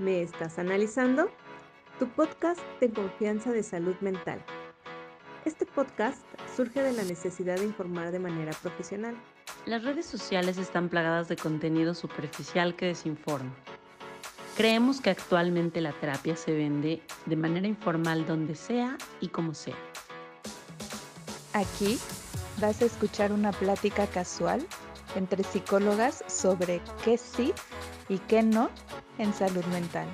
¿Me estás analizando? Tu podcast de confianza de salud mental. Este podcast surge de la necesidad de informar de manera profesional. Las redes sociales están plagadas de contenido superficial que desinforma. Creemos que actualmente la terapia se vende de manera informal donde sea y como sea. Aquí vas a escuchar una plática casual entre psicólogas sobre qué sí y qué no en salud mental.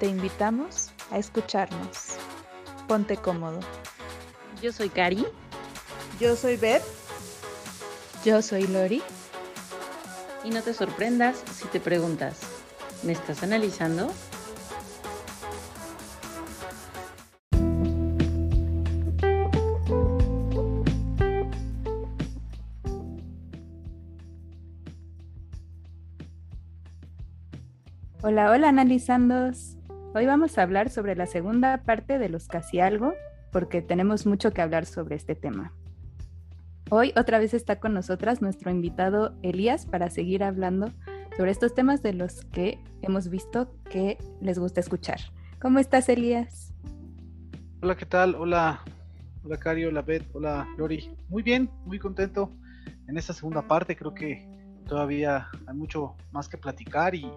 Te invitamos a escucharnos. Ponte cómodo. Yo soy Cari. Yo soy Beth. Yo soy Lori. Y no te sorprendas si te preguntas, ¿me estás analizando? Hola, hola analizandos. Hoy vamos a hablar sobre la segunda parte de los casi algo, porque tenemos mucho que hablar sobre este tema. Hoy otra vez está con nosotras nuestro invitado Elías para seguir hablando sobre estos temas de los que hemos visto que les gusta escuchar. ¿Cómo estás, Elías? Hola, ¿qué tal? Hola, hola Cari, hola Beth, hola Lori. Muy bien, muy contento en esta segunda parte. Creo que todavía hay mucho más que platicar y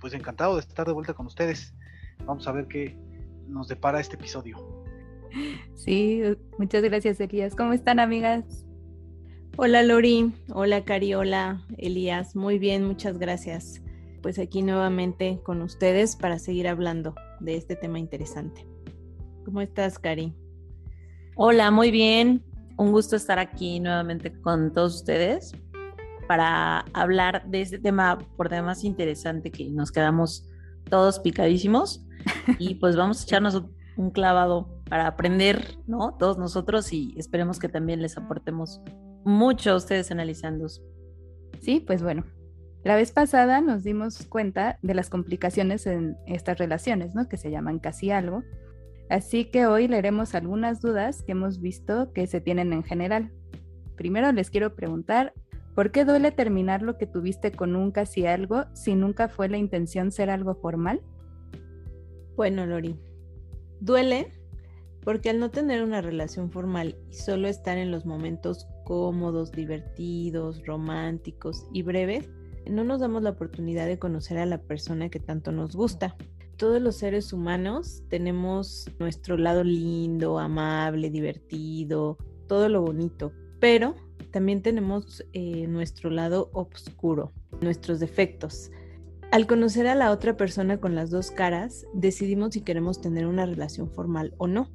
pues encantado de estar de vuelta con ustedes. Vamos a ver qué nos depara este episodio. Sí, muchas gracias Elías. ¿Cómo están amigas? Hola Lori, hola Cari, hola Elías. Muy bien, muchas gracias. Pues aquí nuevamente con ustedes para seguir hablando de este tema interesante. ¿Cómo estás, Cari? Hola, muy bien. Un gusto estar aquí nuevamente con todos ustedes para hablar de este tema por demás interesante que nos quedamos todos picadísimos y pues vamos a echarnos un clavado para aprender, ¿no? Todos nosotros y esperemos que también les aportemos mucho a ustedes analizando. Sí, pues bueno. La vez pasada nos dimos cuenta de las complicaciones en estas relaciones, ¿no? Que se llaman casi algo. Así que hoy leeremos algunas dudas que hemos visto que se tienen en general. Primero les quiero preguntar ¿Por qué duele terminar lo que tuviste con un casi algo si nunca fue la intención ser algo formal? Bueno, Lori, duele porque al no tener una relación formal y solo estar en los momentos cómodos, divertidos, románticos y breves, no nos damos la oportunidad de conocer a la persona que tanto nos gusta. Todos los seres humanos tenemos nuestro lado lindo, amable, divertido, todo lo bonito, pero también tenemos eh, nuestro lado oscuro, nuestros defectos. Al conocer a la otra persona con las dos caras, decidimos si queremos tener una relación formal o no.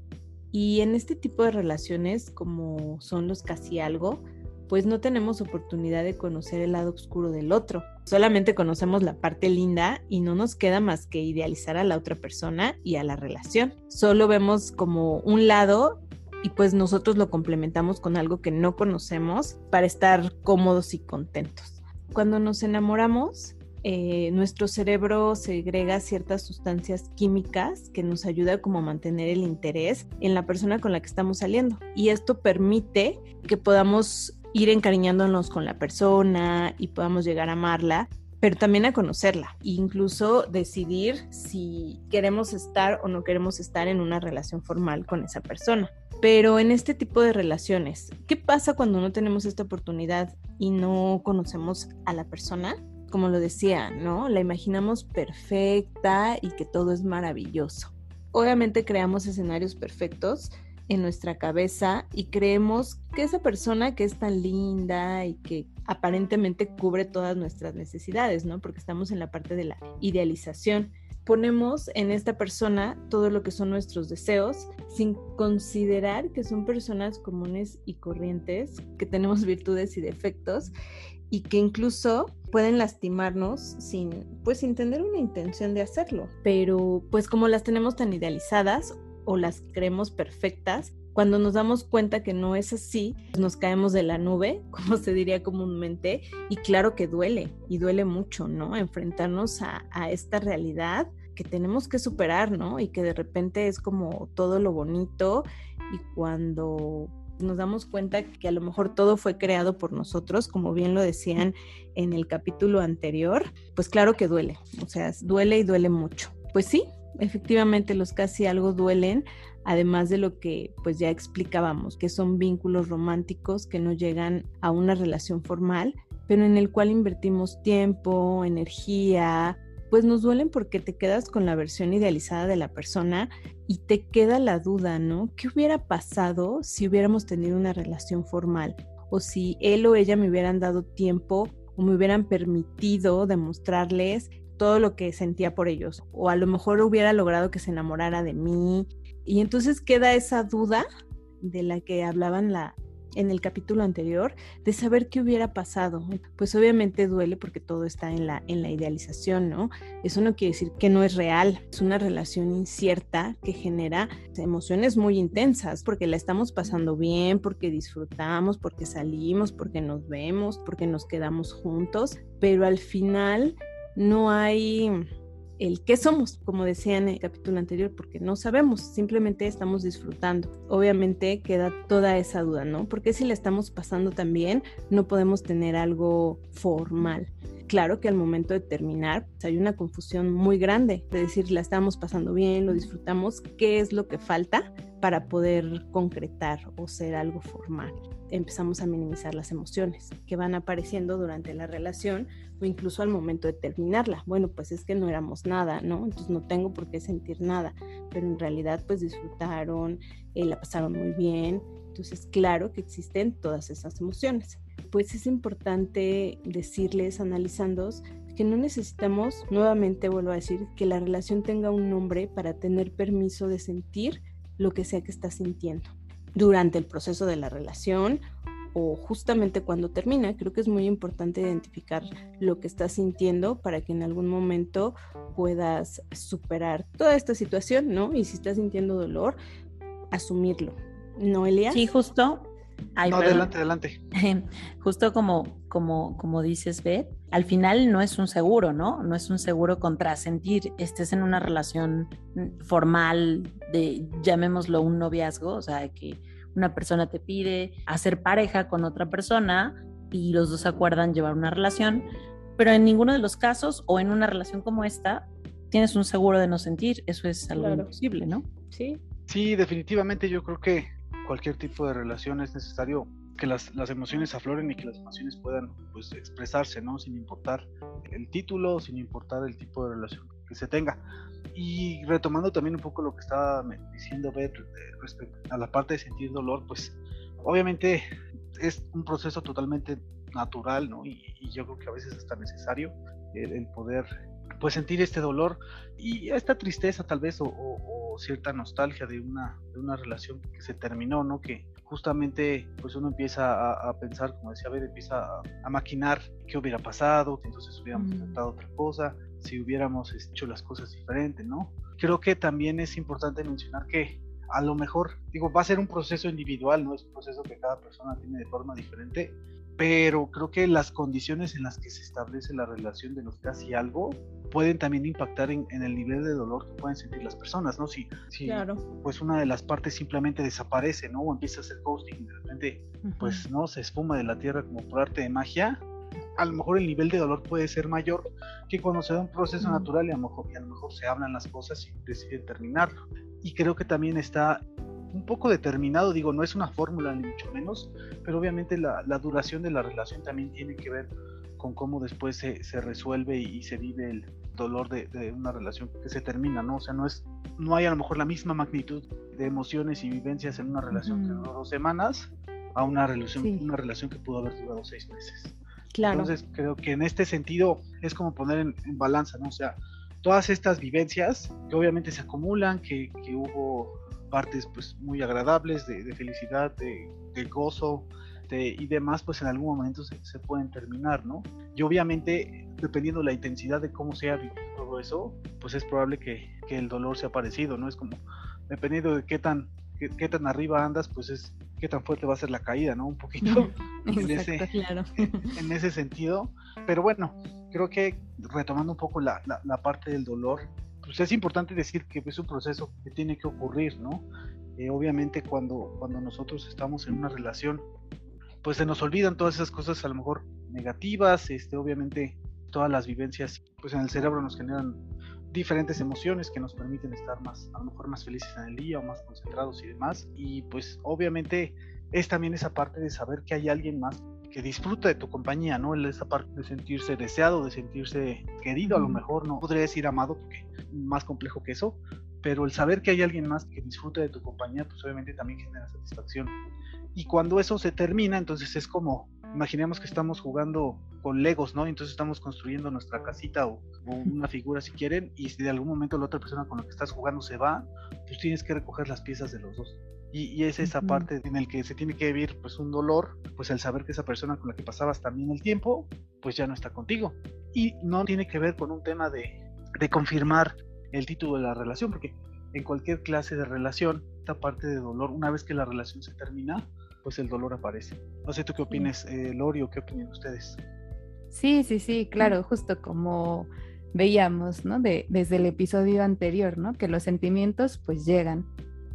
Y en este tipo de relaciones, como son los casi algo, pues no tenemos oportunidad de conocer el lado oscuro del otro. Solamente conocemos la parte linda y no nos queda más que idealizar a la otra persona y a la relación. Solo vemos como un lado y pues nosotros lo complementamos con algo que no conocemos para estar cómodos y contentos. Cuando nos enamoramos, eh, nuestro cerebro segrega ciertas sustancias químicas que nos ayuda como a mantener el interés en la persona con la que estamos saliendo. Y esto permite que podamos ir encariñándonos con la persona y podamos llegar a amarla pero también a conocerla e incluso decidir si queremos estar o no queremos estar en una relación formal con esa persona. Pero en este tipo de relaciones, ¿qué pasa cuando no tenemos esta oportunidad y no conocemos a la persona? Como lo decía, ¿no? La imaginamos perfecta y que todo es maravilloso. Obviamente creamos escenarios perfectos en nuestra cabeza y creemos que esa persona que es tan linda y que aparentemente cubre todas nuestras necesidades, ¿no? Porque estamos en la parte de la idealización. Ponemos en esta persona todo lo que son nuestros deseos sin considerar que son personas comunes y corrientes, que tenemos virtudes y defectos y que incluso pueden lastimarnos sin pues sin tener una intención de hacerlo. Pero pues como las tenemos tan idealizadas o las creemos perfectas, cuando nos damos cuenta que no es así, nos caemos de la nube, como se diría comúnmente, y claro que duele, y duele mucho, ¿no? Enfrentarnos a, a, esta realidad que tenemos que superar, ¿no? Y que de repente es como todo lo bonito y cuando nos damos cuenta que a lo mejor todo fue creado por nosotros, como bien lo decían en el capítulo anterior, pues claro que duele, o sea, duele y duele mucho. Pues sí, efectivamente los casi algo duelen, además de lo que pues ya explicábamos, que son vínculos románticos que no llegan a una relación formal, pero en el cual invertimos tiempo, energía, pues nos duelen porque te quedas con la versión idealizada de la persona y te queda la duda, ¿no? ¿Qué hubiera pasado si hubiéramos tenido una relación formal? O si él o ella me hubieran dado tiempo o me hubieran permitido demostrarles todo lo que sentía por ellos. O a lo mejor hubiera logrado que se enamorara de mí. Y entonces queda esa duda de la que hablaban la, en el capítulo anterior de saber qué hubiera pasado. Pues obviamente duele porque todo está en la, en la idealización, ¿no? Eso no quiere decir que no es real, es una relación incierta que genera emociones muy intensas porque la estamos pasando bien, porque disfrutamos, porque salimos, porque nos vemos, porque nos quedamos juntos, pero al final no hay el qué somos, como decía en el capítulo anterior, porque no sabemos, simplemente estamos disfrutando. Obviamente queda toda esa duda, ¿no? Porque si la estamos pasando también, no podemos tener algo formal. Claro que al momento de terminar pues, hay una confusión muy grande de decir la estamos pasando bien, lo disfrutamos, ¿qué es lo que falta para poder concretar o ser algo formal? Empezamos a minimizar las emociones que van apareciendo durante la relación o incluso al momento de terminarla. Bueno, pues es que no éramos nada, ¿no? Entonces no tengo por qué sentir nada, pero en realidad pues disfrutaron, eh, la pasaron muy bien. Entonces, claro que existen todas esas emociones. Pues es importante decirles, analizando, que no necesitamos, nuevamente vuelvo a decir, que la relación tenga un nombre para tener permiso de sentir lo que sea que está sintiendo durante el proceso de la relación o justamente cuando termina. Creo que es muy importante identificar lo que estás sintiendo para que en algún momento puedas superar toda esta situación, ¿no? Y si estás sintiendo dolor, asumirlo. ¿No, Elia? Sí, justo. No, adelante, adelante. Justo como, como, como dices, Beth, al final no es un seguro, ¿no? No es un seguro contra sentir, estés en una relación formal de, llamémoslo un noviazgo, o sea, que una persona te pide hacer pareja con otra persona y los dos acuerdan llevar una relación, pero en ninguno de los casos o en una relación como esta tienes un seguro de no sentir, eso es algo imposible, ¿no? Sí. Sí, definitivamente yo creo que cualquier tipo de relación es necesario que las, emociones afloren y que las emociones puedan pues, expresarse, ¿no? Sin importar el título, sin importar el tipo de relación que se tenga. Y retomando también un poco lo que estaba diciendo Beth respecto a la parte de sentir dolor, pues obviamente es un proceso totalmente natural, ¿no? Y, yo creo que a veces es tan necesario el, poder pues sentir este dolor y esta tristeza tal vez o, cierta nostalgia de una, de una relación que se terminó, ¿no? Que justamente pues uno empieza a, pensar, como decía Beth, empieza a, maquinar qué hubiera pasado, entonces hubiéramos intentado otra cosa, si hubiéramos hecho las cosas diferentes, ¿no? Creo que también es importante mencionar que a lo mejor, digo, va a ser un proceso individual, ¿no? Es un proceso que cada persona tiene de forma diferente, pero creo que las condiciones en las que se establece la relación de los casi algo pueden también impactar en, el nivel de dolor que pueden sentir las personas, ¿no? Si, si pues una de las partes simplemente desaparece, ¿no? O empieza a hacer ghosting y de repente, pues, ¿no? Se esfuma de la tierra como por arte de magia, a lo mejor el nivel de dolor puede ser mayor que cuando se da un proceso natural y a, lo mejor, a lo mejor se hablan las cosas y deciden terminarlo. Y creo que también está un poco determinado, digo, no es una fórmula ni mucho menos, pero obviamente la, duración de la relación también tiene que ver con cómo después se, se resuelve y, se vive el dolor de, una relación que se termina, ¿no? O sea, no es, no hay a lo mejor la misma magnitud de emociones y vivencias en una relación que duró dos semanas a una relación, una relación que pudo haber durado seis meses. Entonces creo que en este sentido es como poner en, balanza, ¿no? O sea, todas estas vivencias que obviamente se acumulan, que, hubo partes pues muy agradables de, felicidad, de, gozo y demás, pues en algún momento se, pueden terminar, ¿no? Y obviamente, dependiendo de la intensidad de cómo sea todo eso, pues es probable que, que el dolor sea parecido, ¿no? Es como, dependiendo de qué tan qué, tan arriba andas, pues es qué tan fuerte va a ser la caída, ¿no? Un poquito en, ese, en, ese sentido. Pero bueno, creo que retomando un poco la, parte del dolor, pues es importante decir que es un proceso que tiene que ocurrir, ¿no? Eh, obviamente cuando, cuando nosotros estamos en una relación, pues se nos olvidan todas esas cosas a lo mejor negativas, este, obviamente todas las vivencias pues en el cerebro nos generan diferentes emociones que nos permiten estar más, a lo mejor más felices en el día o más concentrados y demás. Y pues obviamente es también esa parte de saber que hay alguien más que disfruta de tu compañía, ¿no? Esa parte de sentirse deseado, de sentirse querido, a lo mejor no podría decir amado, porque más complejo que eso, pero el saber que hay alguien más que disfruta de tu compañía, pues obviamente también genera satisfacción. Y cuando eso se termina, entonces es como, imaginemos que estamos jugando con Legos, ¿no? Entonces estamos construyendo nuestra casita o, una figura si quieren, y si de algún momento la otra persona con la que estás jugando se va, pues tienes que recoger las piezas de los dos. Y, es esa parte en el que se tiene que vivir pues un dolor, pues el saber que esa persona con la que pasabas también el tiempo, pues ya no está contigo. Y no tiene que ver con un tema de, de confirmar el título de la relación, porque en cualquier clase de relación, esta parte de dolor, una vez que la relación se termina, pues el dolor aparece. No sé tú qué opinas, eh, Lori, o qué opinan ustedes. Sí, sí, sí, claro, justo como veíamos, ¿no? De, desde el episodio anterior, ¿no? Que los sentimientos pues llegan.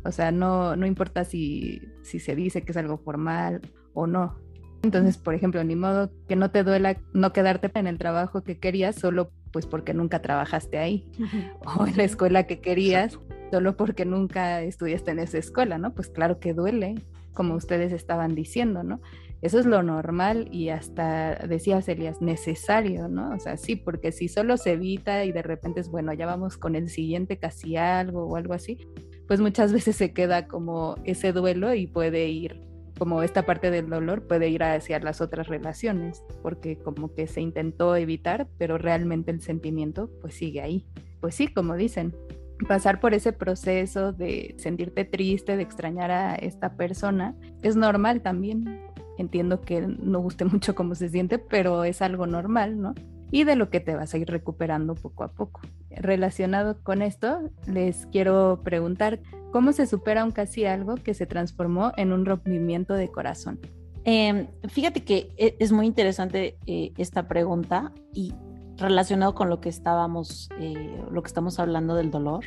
O sea, no, no importa si, si se dice que es algo formal o no. Entonces, por ejemplo, ni modo que no te duela no quedarte en el trabajo que querías solo pues porque nunca trabajaste ahí o en la escuela que querías solo porque nunca estudiaste en esa escuela, ¿no? Pues claro que duele, como ustedes estaban diciendo, ¿no? Eso es lo normal y hasta decía Elias, necesario, ¿no? O sea, sí, porque si solo se evita y de repente es, bueno, ya vamos con el siguiente casi algo o algo así, pues muchas veces se queda como ese duelo y puede ir, como esta parte del dolor puede ir hacia las otras relaciones, porque como que se intentó evitar, pero realmente el sentimiento pues sigue ahí. Pues sí, como dicen, pasar por ese proceso de sentirte triste, de extrañar a esta persona, es normal también. Entiendo que no guste mucho cómo se siente, pero es algo normal, ¿no? Y de lo que te vas a ir recuperando poco a poco. Relacionado con esto, les quiero preguntar, ¿cómo se supera un casi algo que se transformó en un rompimiento de corazón? Em, fíjate que e, es muy interesante eh, esta pregunta y relacionado con lo que estábamos, eh, lo que estamos hablando del dolor,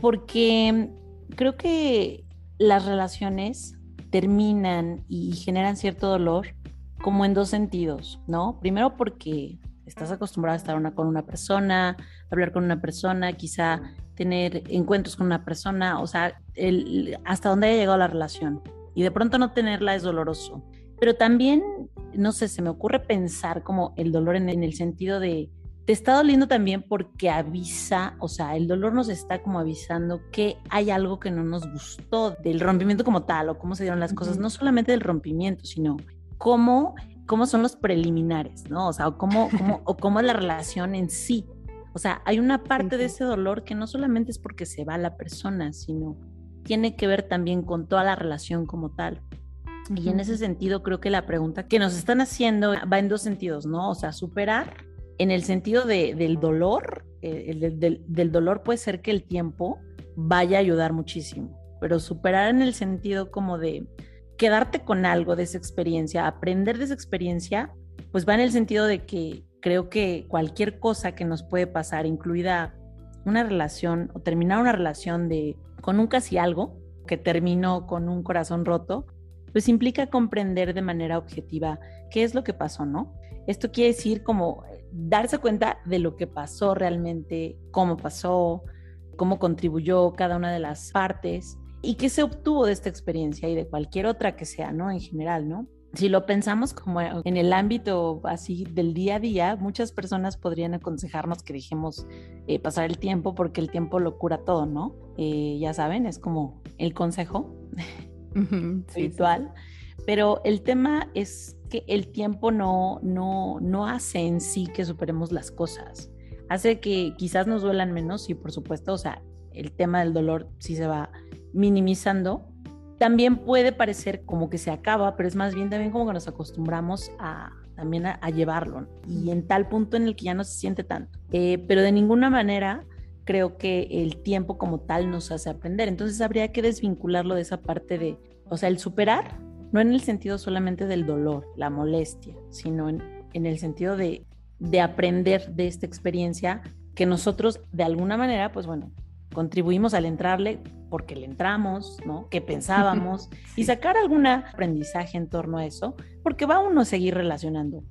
porque creo que las relaciones terminan y generan cierto dolor como en dos sentidos, ¿no? Primero porque estás acostumbrado a estar una, con una persona, hablar con una persona, quizá tener encuentros con una persona, o sea, el, hasta dónde haya llegado la relación. Y de pronto no tenerla es doloroso. Pero también, no sé, se me ocurre pensar como el dolor en el sentido de te está doliendo también porque avisa, o sea, el dolor nos está como avisando que hay algo que no nos gustó del rompimiento como tal o cómo se dieron las cosas, no solamente del rompimiento, sino cómo, cómo son los preliminares, ¿no? O sea, cómo, cómo, o cómo es la relación en sí. O sea, hay una parte de ese dolor que no solamente es porque se va la persona, sino tiene que ver también con toda la relación como tal. Y en ese sentido creo que la pregunta que nos están haciendo va en dos sentidos, ¿no? O sea, superar en el sentido del dolor, eh, del, dolor puede ser que el tiempo vaya a ayudar muchísimo, pero superar en el sentido como de quedarte con algo de esa experiencia, aprender de esa experiencia, pues va en el sentido de que creo que cualquier cosa que nos puede pasar, incluida una relación o terminar una relación de con un casi algo que terminó con un corazón roto, pues implica comprender de manera objetiva qué es lo que pasó, ¿no? Esto quiere decir como darse cuenta de lo que pasó realmente, cómo pasó, cómo contribuyó cada una de las partes y qué se obtuvo de esta experiencia y de cualquier otra que sea, ¿no? En general, ¿no? Si lo pensamos como en el ámbito así del día a día, muchas personas podrían aconsejarnos que dejemos eh, pasar el tiempo porque el tiempo lo cura todo, ¿no? Eh, ya saben, es como el consejo espiritual. Pero el tema es que el tiempo no, no, no hace en sí que superemos las cosas. Hace que quizás nos duelan menos y por supuesto, o sea, el tema del dolor sí se va minimizando. También puede parecer como que se acaba, pero es más bien también como que nos acostumbramos a también a, llevarlo y en tal punto en el que ya no se siente tanto. Eh, pero de ninguna manera creo que el tiempo como tal nos hace aprender. Entonces habría que desvincularlo de esa parte de, o sea, el superar no en el sentido solamente del dolor, la molestia, sino en, el sentido de, aprender de esta experiencia que nosotros de alguna manera, pues bueno, contribuimos al entrarle porque le entramos, ¿no? ¿Qué pensábamos? Y sacar algún aprendizaje en torno a eso, porque va uno a seguir relacionando.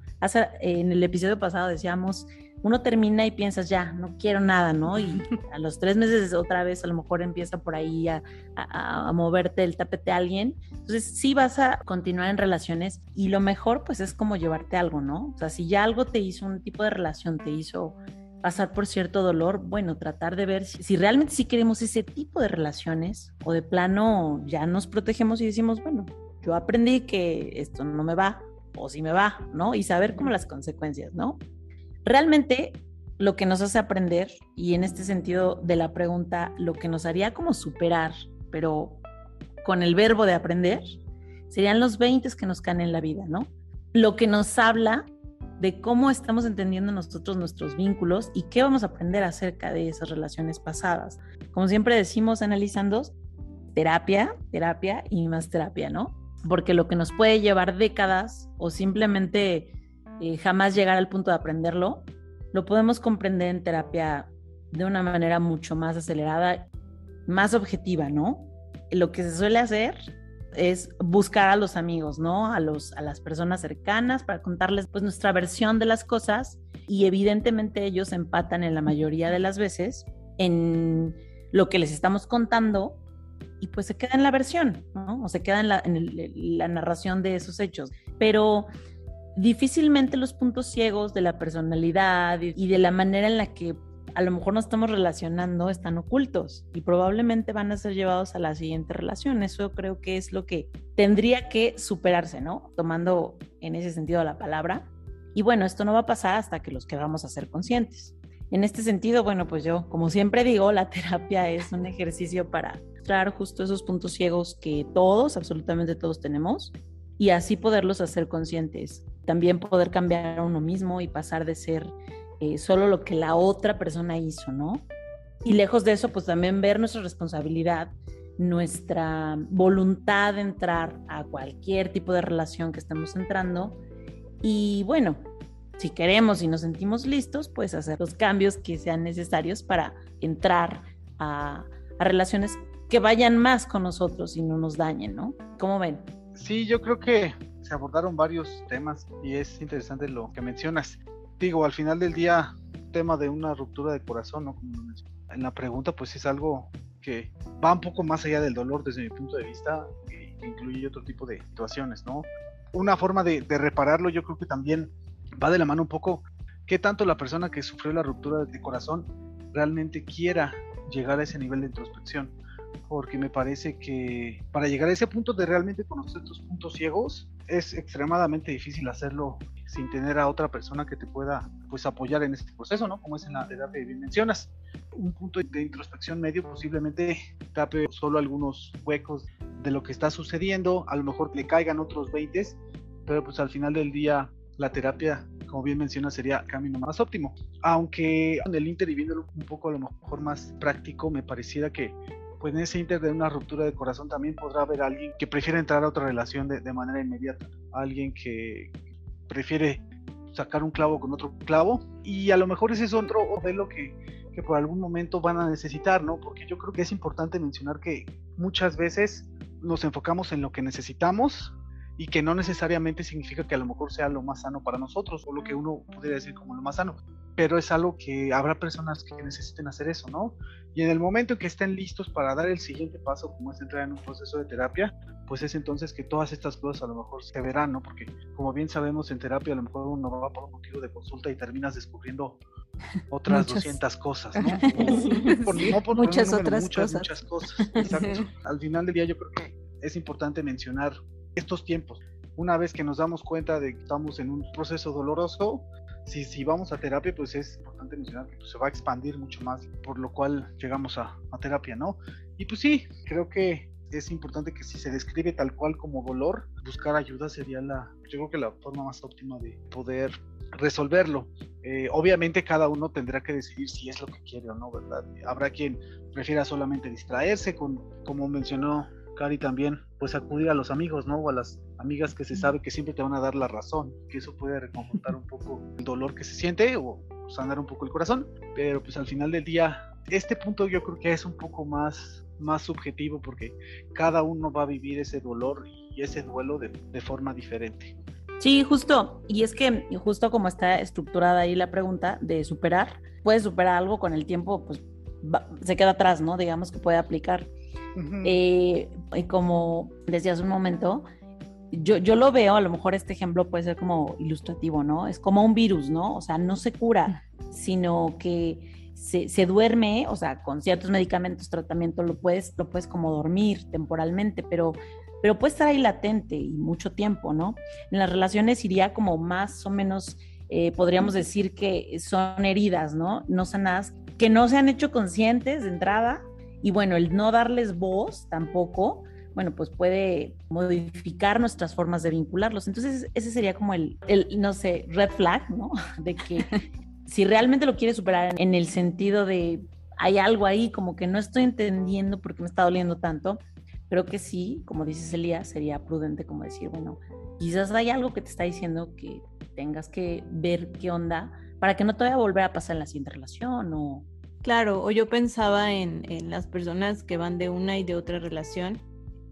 en el episodio pasado decíamos, uno termina y piensas, ya, no quiero nada, ¿no? Y a los tres meses otra vez a lo mejor empieza por ahí a, a, moverte el tapete a alguien. Entonces sí vas a continuar en relaciones y lo mejor pues es como llevarte algo, ¿no? O sea, si ya algo te hizo, un tipo de relación te hizo pasar por cierto dolor, bueno, tratar de ver si, realmente sí queremos ese tipo de relaciones o de plano ya nos protegemos y decimos, bueno, yo aprendí que esto no me va o si me va, ¿no? Y saber cómo las consecuencias, ¿no? Realmente lo que nos hace aprender y en este sentido de la pregunta, lo que nos haría como superar, pero con el verbo de aprender, serían los 20 que nos caen en la vida, ¿no? Lo que nos habla de cómo estamos entendiendo nosotros nuestros vínculos y qué vamos a aprender acerca de esas relaciones pasadas. Como siempre decimos analizando, terapia, terapia y más terapia, ¿no? Porque lo que nos puede llevar décadas o simplemente eh, jamás llegar al punto de aprenderlo, lo podemos comprender en terapia de una manera mucho más acelerada, más objetiva, ¿no? Lo que se suele hacer es buscar a los amigos, ¿no? A, los, a las personas cercanas para contarles pues nuestra versión de las cosas y evidentemente ellos empatan en la mayoría de las veces en lo que les estamos contando y pues se queda en la versión, ¿no? O se queda en la, en la narración de esos hechos. Pero difícilmente los puntos ciegos de la personalidad y de la manera en la que a lo mejor nos estamos relacionando están ocultos y probablemente van a ser llevados a la siguiente relación. Eso creo que es lo que tendría que superarse, ¿no? Tomando en ese sentido la palabra. Y bueno, esto no va a pasar hasta que los queramos a ser conscientes. En este sentido, bueno, pues yo, como siempre digo, la terapia es un ejercicio para mostrar justo esos puntos ciegos que todos, absolutamente todos tenemos, y así poderlos hacer conscientes. También poder cambiar a uno mismo y pasar de ser eh, solo lo que la otra persona hizo, ¿no? Y lejos de eso, pues también ver nuestra responsabilidad, nuestra voluntad de entrar a cualquier tipo de relación que estemos entrando. Y bueno, si queremos y nos sentimos listos, pues hacer los cambios que sean necesarios para entrar a, a relaciones que vayan más con nosotros y no nos dañen, ¿no? ¿Cómo ven? Sí, yo creo que se abordaron varios temas y es interesante lo que mencionas digo, al final del día, tema de una ruptura de corazón, ¿no? Como en la pregunta, pues es algo que va un poco más allá del dolor desde mi punto de vista, que incluye otro tipo de situaciones, ¿no? Una forma de, de repararlo, yo creo que también va de la mano un poco qué tanto la persona que sufrió la ruptura de corazón realmente quiera llegar a ese nivel de introspección porque me parece que para llegar a ese punto de realmente conocer tus puntos ciegos es extremadamente difícil hacerlo sin tener a otra persona que te pueda pues apoyar en este proceso, ¿no? Como es en la edad que bien mencionas. Un punto de introspección medio posiblemente tape solo algunos huecos de lo que está sucediendo, a lo mejor le caigan otros 20, pero pues al final del día la terapia, como bien menciona, sería el camino más óptimo. Aunque en el inter y viéndolo un poco a lo mejor más práctico, me pareciera que pues en ese inter de una ruptura de corazón también podrá haber alguien que prefiera entrar a otra relación de, de manera inmediata, alguien que prefiere sacar un clavo con otro clavo y a lo mejor ese es otro modelo que, que por algún momento van a necesitar, ¿no? Porque yo creo que es importante mencionar que muchas veces nos enfocamos en lo que necesitamos y que no necesariamente significa que a lo mejor sea lo más sano para nosotros o lo que uno podría decir como lo más sano, pero es algo que habrá personas que necesiten hacer eso, ¿no? Y en el momento en que estén listos para dar el siguiente paso, como es entrar en un proceso de terapia, pues es entonces que todas estas cosas a lo mejor se verán, ¿no? Porque como bien sabemos en terapia a lo mejor uno va por un motivo de consulta y terminas descubriendo otras 200 cosas, ¿no? muchas otras muchas, cosas. Muchas cosas. Exacto. Al final del día yo creo que es importante mencionar estos tiempos. Una vez que nos damos cuenta de que estamos en un proceso doloroso, si, si vamos a terapia, pues es importante mencionar que pues, se va a expandir mucho más, por lo cual llegamos a, a terapia, ¿no? Y pues sí, creo que es importante que si se describe tal cual como dolor, buscar ayuda sería la, yo creo que la forma más óptima de poder resolverlo. Eh, obviamente cada uno tendrá que decidir si es lo que quiere o no, ¿verdad? Habrá quien prefiera solamente distraerse, con, como mencionó Cari también, pues acudir a los amigos, ¿no? O a las amigas que se sabe que siempre te van a dar la razón, que eso puede reconfortar un poco el dolor que se siente o sanar un poco el corazón, pero pues al final del día este punto yo creo que es un poco más, más subjetivo porque cada uno va a vivir ese dolor y ese duelo de, de forma diferente. Sí, justo. Y es que justo como está estructurada ahí la pregunta de superar, puedes superar algo con el tiempo, pues se queda atrás, ¿no? Digamos que puede aplicar. Eh, y como decía hace un momento, yo, yo lo veo, a lo mejor este ejemplo puede ser como ilustrativo, ¿no? Es como un virus, ¿no? O sea, no se cura, sino que se, se, duerme, o sea, con ciertos medicamentos, tratamiento, lo puedes, lo puedes como dormir temporalmente, pero, pero puede estar ahí latente y mucho tiempo, ¿no? En las relaciones iría como más o menos, eh, podríamos decir que son heridas, ¿no? No sanadas, que no se han hecho conscientes de entrada, y bueno, el no darles voz tampoco, bueno, pues puede modificar nuestras formas de vincularlos. Entonces, ese sería como el, el no sé, red flag, ¿no? De que si realmente lo quieres superar en el sentido de hay algo ahí como que no estoy entendiendo por qué me está doliendo tanto, creo que sí, como dices Elías, sería prudente como decir, bueno, quizás hay algo que te está diciendo que tengas que ver qué onda para que no te vaya a volver a pasar en la siguiente relación o... Claro, o yo pensaba en, las personas que van de una y de otra relación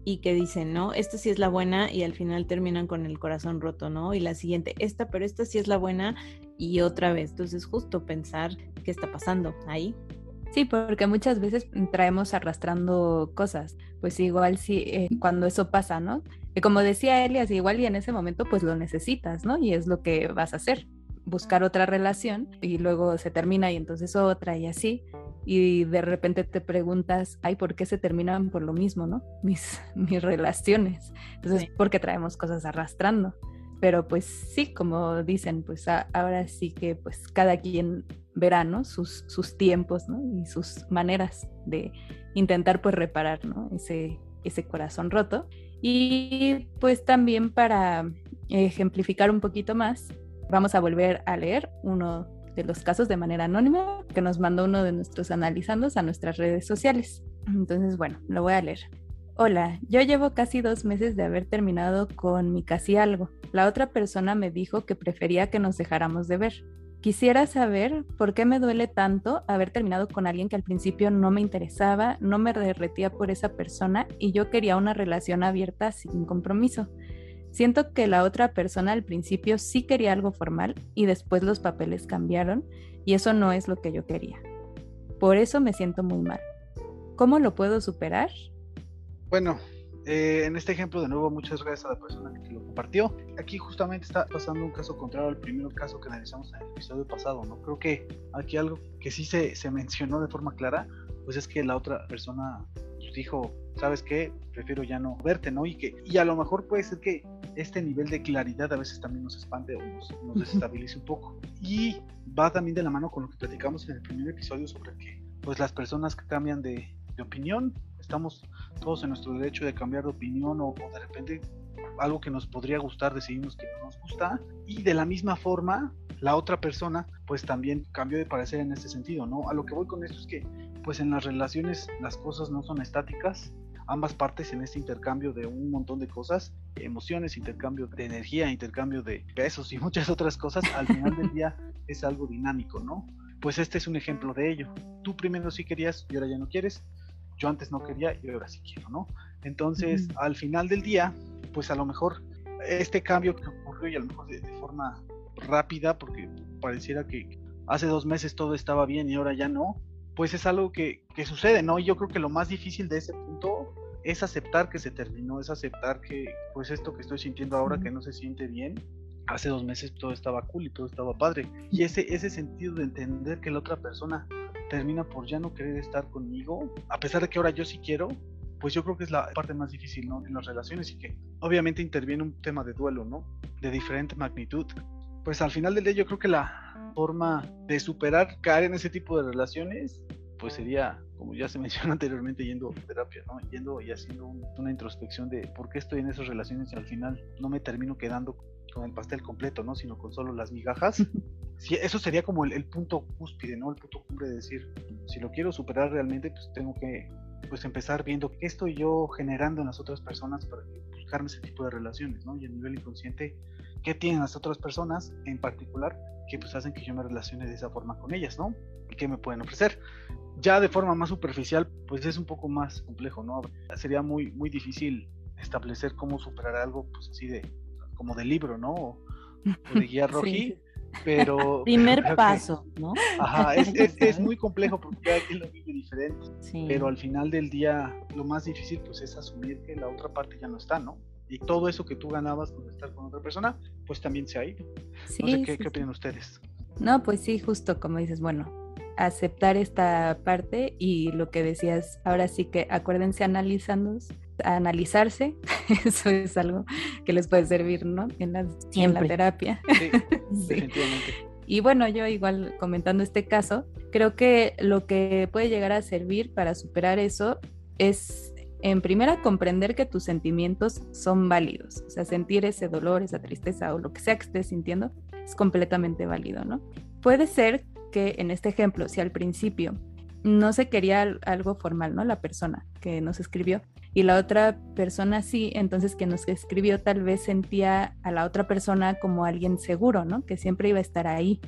y que dicen, ¿no? Esta sí es la buena y al final terminan con el corazón roto, ¿no? Y la siguiente, esta, pero esta sí es la buena y otra vez. Entonces, justo pensar qué está pasando ahí. Sí, porque muchas veces traemos arrastrando cosas. Pues igual sí, eh, cuando eso pasa, ¿no? Y como decía Elias, igual y en ese momento pues lo necesitas, ¿no? Y es lo que vas a hacer, buscar otra relación y luego se termina y entonces otra y así. Y de repente te preguntas, ay, ¿por qué se terminan por lo mismo, ¿no? Mis, mis relaciones. Entonces, porque traemos cosas arrastrando. Pero pues sí, como dicen, pues ahora sí que pues cada quien verá, ¿no? Sus, sus tiempos, ¿no? Y sus maneras de intentar pues reparar, ¿no? Ese, ese corazón roto. Y pues también para ejemplificar un poquito más, vamos a volver a leer uno de los casos de manera anónima que nos mandó uno de nuestros analizandos a nuestras redes sociales. Entonces, bueno, lo voy a leer. Hola, yo llevo casi dos meses de haber terminado con mi casi algo. La otra persona me dijo que prefería que nos dejáramos de ver. Quisiera saber por qué me duele tanto haber terminado con alguien que al principio no me interesaba, no me derretía por esa persona y yo quería una relación abierta sin compromiso. Siento que la otra persona al principio sí quería algo formal y después los papeles cambiaron y eso no es lo que yo quería. Por eso me siento muy mal. ¿Cómo lo puedo superar? Bueno, eh, en este ejemplo, de nuevo, muchas gracias a la persona que lo compartió. Aquí justamente está pasando un caso contrario al primer caso que analizamos en el episodio pasado, ¿no? Creo que aquí algo que sí se, se mencionó de forma clara, pues es que la otra persona dijo, ¿sabes qué? Prefiero ya no verte, ¿no? Y que y a lo mejor puede ser que este nivel de claridad a veces también nos espante o nos, nos desestabilice un poco. Y va también de la mano con lo que platicamos en el primer episodio sobre que pues las personas que cambian de, de opinión estamos todos en nuestro derecho de cambiar de opinión o, de repente algo que nos podría gustar decidimos que no nos gusta y de la misma forma la otra persona pues también cambió de parecer en este sentido, ¿no? A lo que voy con esto es que pues en las relaciones las cosas no son estáticas, ambas partes en este intercambio de un montón de cosas, emociones, intercambio de energía, intercambio de pesos y muchas otras cosas, al final del día es algo dinámico, ¿no? Pues este es un ejemplo de ello. Tú primero sí querías y ahora ya no quieres yo antes no quería y ahora sí quiero, ¿no? Entonces, al final del día, pues a lo mejor este cambio que ocurrió y a lo mejor de, forma rápida, porque pareciera que hace dos meses todo estaba bien y ahora ya no, pues es algo que, que sucede, ¿no? Y yo creo que lo más difícil de ese punto es aceptar que se terminó, es aceptar que pues esto que estoy sintiendo ahora que no se siente bien, hace dos meses todo estaba cool y todo estaba padre. Y ese, ese sentido de entender que la otra persona termina por ya no querer estar conmigo, a pesar de que ahora yo sí quiero, pues yo creo que es la parte más difícil, ¿no? En las relaciones y que obviamente interviene un tema de duelo, ¿no? De diferente magnitud. Pues al final del día yo creo que la forma de superar caer en ese tipo de relaciones, pues sería, como ya se mencionó anteriormente, yendo a terapia, ¿no? Yendo y haciendo una introspección de por qué estoy en esas relaciones y al final no me termino quedando con el pastel completo, ¿no? Sino con solo las migajas. Sí, eso sería como el, punto cúspide, ¿no? El punto cumbre de decir, si lo quiero superar realmente, pues tengo que pues empezar viendo qué estoy yo generando en las otras personas para buscarme ese tipo de relaciones, ¿no? Y a nivel inconsciente, qué tienen las otras personas en particular que pues hacen que yo me relacione de esa forma con ellas, ¿no? Y qué me pueden ofrecer. Ya de forma más superficial, pues es un poco más complejo, ¿no? Sería muy, muy difícil establecer cómo superar algo, pues así de, como de libro, ¿no? O, de guía rojí. Pero. Primer paso, ¿no? Ajá, es, es, es, muy complejo porque cada quien lo vive diferente. Pero al final del día, lo más difícil, pues es asumir que la otra parte ya no está, ¿no? Y todo eso que tú ganabas con estar con otra persona, pues también se ha ido. No sé qué, qué opinan ustedes. No, pues sí, justo como dices, bueno, aceptar esta parte y lo que decías, ahora sí que acuérdense analizando, analizarse, eso es algo que les puede servir, ¿no? En la, en la terapia. Sí, definitivamente. Y bueno, yo igual comentando este caso, creo que lo que puede llegar a servir para superar eso es en primera, comprender que tus sentimientos son válidos. O sea, sentir ese dolor, esa tristeza o lo que sea que estés sintiendo es completamente válido, ¿no? Puede ser que en este ejemplo, si al principio no se quería algo formal, ¿no? La persona que nos escribió y la otra persona sí, entonces que nos escribió tal vez sentía a la otra persona como alguien seguro, ¿no? Que siempre iba a estar ahí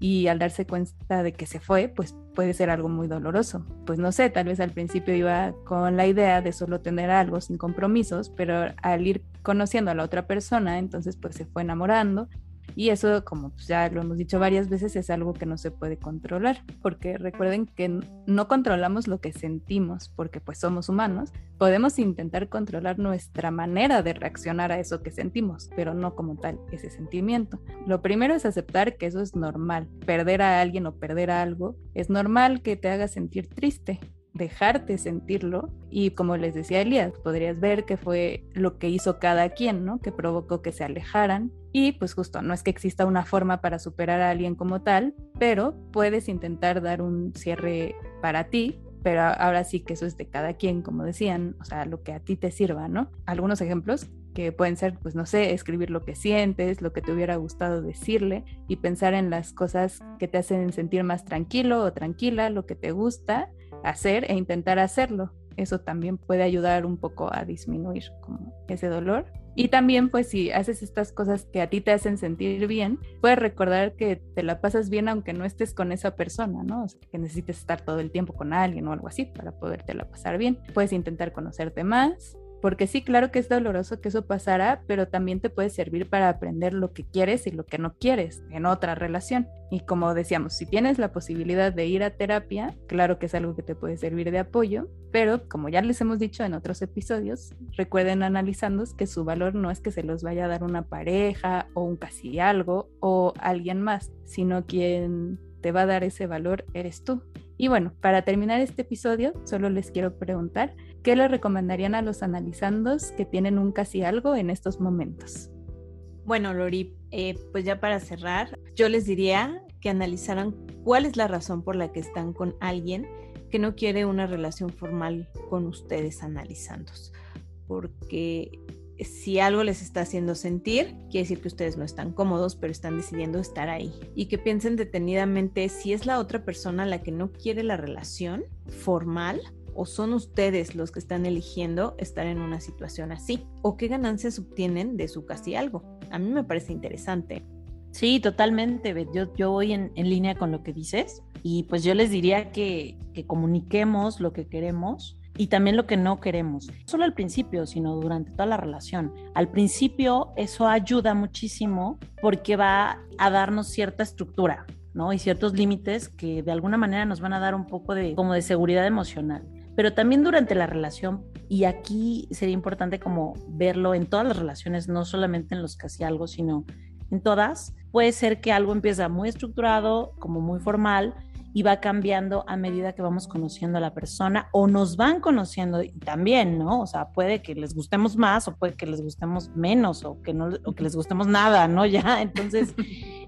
y al darse cuenta de que se fue, pues puede ser algo muy doloroso. Pues no sé, tal vez al principio iba con la idea de solo tener algo sin compromisos, pero al ir conociendo a la otra persona, entonces pues se fue enamorando y eso, como pues, ya lo hemos dicho varias veces, es algo que no se puede controlar, porque recuerden que no controlamos lo que sentimos, porque pues somos humanos. Podemos intentar controlar nuestra manera de reaccionar a eso que sentimos, pero no como tal ese sentimiento. Lo primero es aceptar que eso es normal. Perder a alguien o perder a algo es normal que te haga sentir triste dejarte sentirlo y como les decía Elías, podrías ver que fue lo que hizo cada quien, ¿no? Que provocó que se alejaran y pues justo no es que exista una forma para superar a alguien como tal, pero puedes intentar dar un cierre para ti pero ahora sí que eso es de cada quien, como decían, o sea, lo que a ti te sirva, ¿no? Algunos ejemplos que pueden ser, pues no sé, escribir lo que sientes, lo que te hubiera gustado decirle y pensar en las cosas que te hacen sentir más tranquilo o tranquila, lo que te gusta hacer e intentar hacerlo. Eso también puede ayudar un poco a disminuir ese dolor. Y también, pues, si haces estas cosas que a ti te hacen sentir bien, puedes recordar que te la pasas bien aunque no estés con esa persona, ¿no? O que necesites estar todo el tiempo con alguien o algo así para poderte la pasar bien. Puedes intentar conocerte más, porque sí, claro que es doloroso que eso pasara, pero también te puede servir para aprender lo que quieres y lo que no quieres en otra relación. Y como decíamos, si tienes la posibilidad de ir a terapia, claro que es algo que te puede servir de apoyo, pero como ya les hemos dicho en otros episodios, recuerden analizando que su valor no es que se los vaya a dar una pareja o un casi algo o alguien más, sino quien te va a dar ese valor eres tú. Y bueno, para terminar este episodio, solo les quiero preguntar, ¿qué le recomendarían a los analizandos que tienen un casi algo en estos momentos? Bueno, Lori, eh, pues ya para cerrar, yo les diría que analizaran cuál es la razón por la que están con alguien que no quiere una relación formal con ustedes analizándos. Porque si algo les está haciendo sentir, quiere decir que ustedes no están cómodos, pero están decidiendo estar ahí. Y que piensen detenidamente si es la otra persona la que no quiere la relación formal o son ustedes los que están eligiendo estar en una situación así o qué ganancias obtienen de su casi algo. A mí me parece interesante. Sí, totalmente. Yo, yo voy en, en línea con lo que dices y pues yo les diría que, que comuniquemos lo que queremos y también lo que no queremos. No solo al principio, sino durante toda la relación. Al principio eso ayuda muchísimo porque va a darnos cierta estructura, ¿no? Y ciertos límites que de alguna manera nos van a dar un poco de como de seguridad emocional. Pero también durante la relación, y aquí sería importante como verlo en todas las relaciones, no solamente en los casi algo, sino en todas, puede ser que algo empieza muy estructurado, como muy formal, y va cambiando a medida que vamos conociendo a la persona o nos van conociendo también, ¿no? O sea, puede que les gustemos más o puede que les gustemos menos o que no o que les gustemos nada, ¿no? Ya, entonces,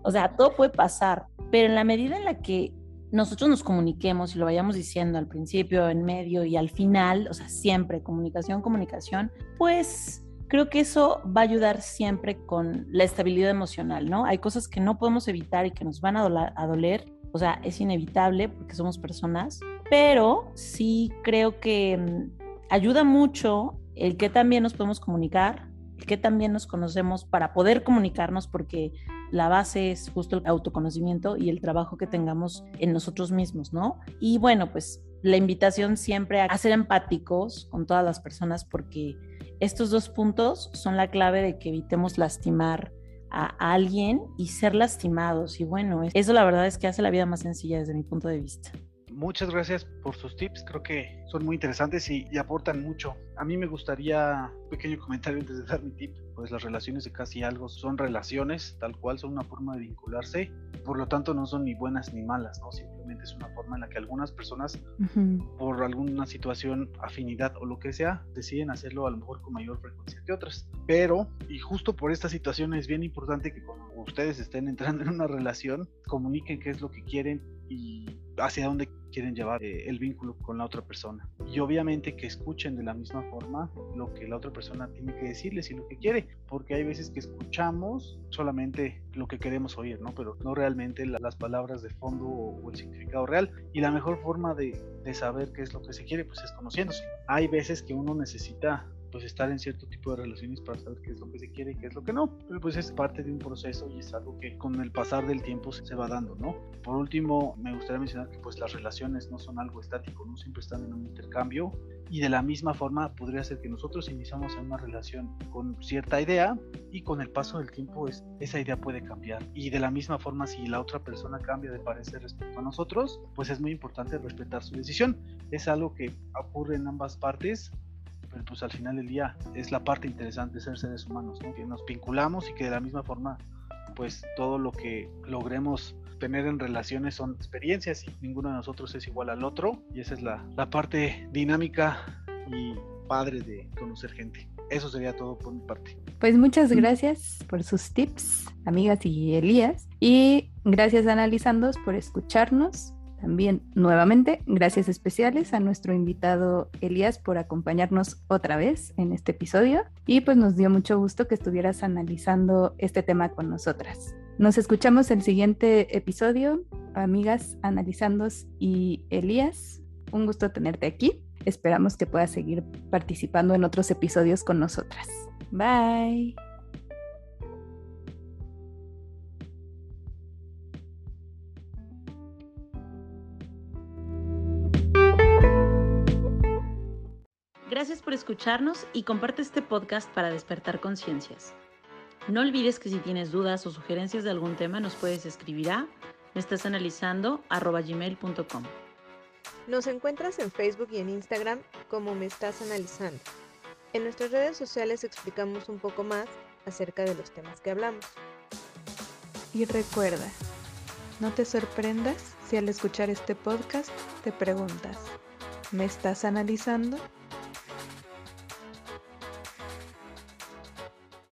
o sea, todo puede pasar, pero en la medida en la que nosotros nos comuniquemos y lo vayamos diciendo al principio, en medio y al final, o sea, siempre comunicación, comunicación, pues creo que eso va a ayudar siempre con la estabilidad emocional, ¿no? Hay cosas que no podemos evitar y que nos van a, a doler o sea, es inevitable porque somos personas, pero sí creo que mm, ayuda mucho el que también nos podemos comunicar, el que también nos conocemos para poder comunicarnos, porque la base es justo el autoconocimiento y el trabajo que tengamos en nosotros mismos, ¿no? Y bueno, pues la invitación siempre a ser empáticos con todas las personas porque estos dos puntos son la clave de que evitemos lastimar a alguien y ser lastimados. Y bueno, eso la verdad es que hace la vida más sencilla desde mi punto de vista. Muchas gracias por sus tips, creo que son muy interesantes y, aportan mucho. A mí me gustaría un pequeño comentario antes de dar mi tip, pues las relaciones de casi algo son relaciones, tal cual son una forma de vincularse, por lo tanto no son ni buenas ni malas, ¿no? Simplemente es una forma en la que algunas personas, por alguna situación, afinidad o lo que sea, deciden hacerlo a lo mejor con mayor frecuencia que otras. Pero, y justo por esta situación es bien importante que cuando ustedes estén entrando en una relación, comuniquen qué es lo que quieren y hacia dónde quieren llevar eh, el vínculo con la otra persona. Y obviamente que escuchen de la misma forma lo que la otra persona tiene que decirles y lo que quiere, porque hay veces que escuchamos solamente lo que queremos oír, ¿no? Pero no realmente las palabras de fondo o, el significado real. Y la mejor forma de, de saber qué es lo que se quiere, pues es conociéndose. Hay veces que uno necesita pues estar en cierto tipo de relaciones para saber qué es lo que se quiere y qué es lo que no. Pero pues es parte de un proceso y es algo que con el pasar del tiempo se, va dando, ¿no? Por último, me gustaría mencionar que pues las relaciones no son algo estático, no siempre están en un intercambio y de la misma forma podría ser que nosotros iniciamos una relación con cierta idea y con el paso del tiempo es, esa idea puede cambiar y de la misma forma si la otra persona cambia de parecer respecto a nosotros pues es muy importante respetar su decisión es algo que ocurre en ambas partes pero pues al final del día es la parte interesante ser seres humanos, que nos vinculamos y que de la misma forma pues todo lo que logremos tener en relaciones son experiencias y ninguno de nosotros es igual al otro y esa es la, la parte dinámica y padre de conocer gente. Eso sería todo por mi parte. Pues muchas gracias por sus tips, amigas y Elías. Y gracias Analizandos por escucharnos. También nuevamente gracias especiales a nuestro invitado Elías por acompañarnos otra vez en este episodio y pues nos dio mucho gusto que estuvieras analizando este tema con nosotras. Nos escuchamos el siguiente episodio, amigas analizandos y Elías. Un gusto tenerte aquí. Esperamos que puedas seguir participando en otros episodios con nosotras. Bye. Gracias por escucharnos y comparte este podcast para despertar conciencias. No olvides que si tienes dudas o sugerencias de algún tema nos puedes escribir a me estás analizando gmail.com. Nos encuentras en Facebook y en Instagram como me estás analizando. En nuestras redes sociales explicamos un poco más acerca de los temas que hablamos. Y recuerda, no te sorprendas si al escuchar este podcast te preguntas, ¿me estás analizando?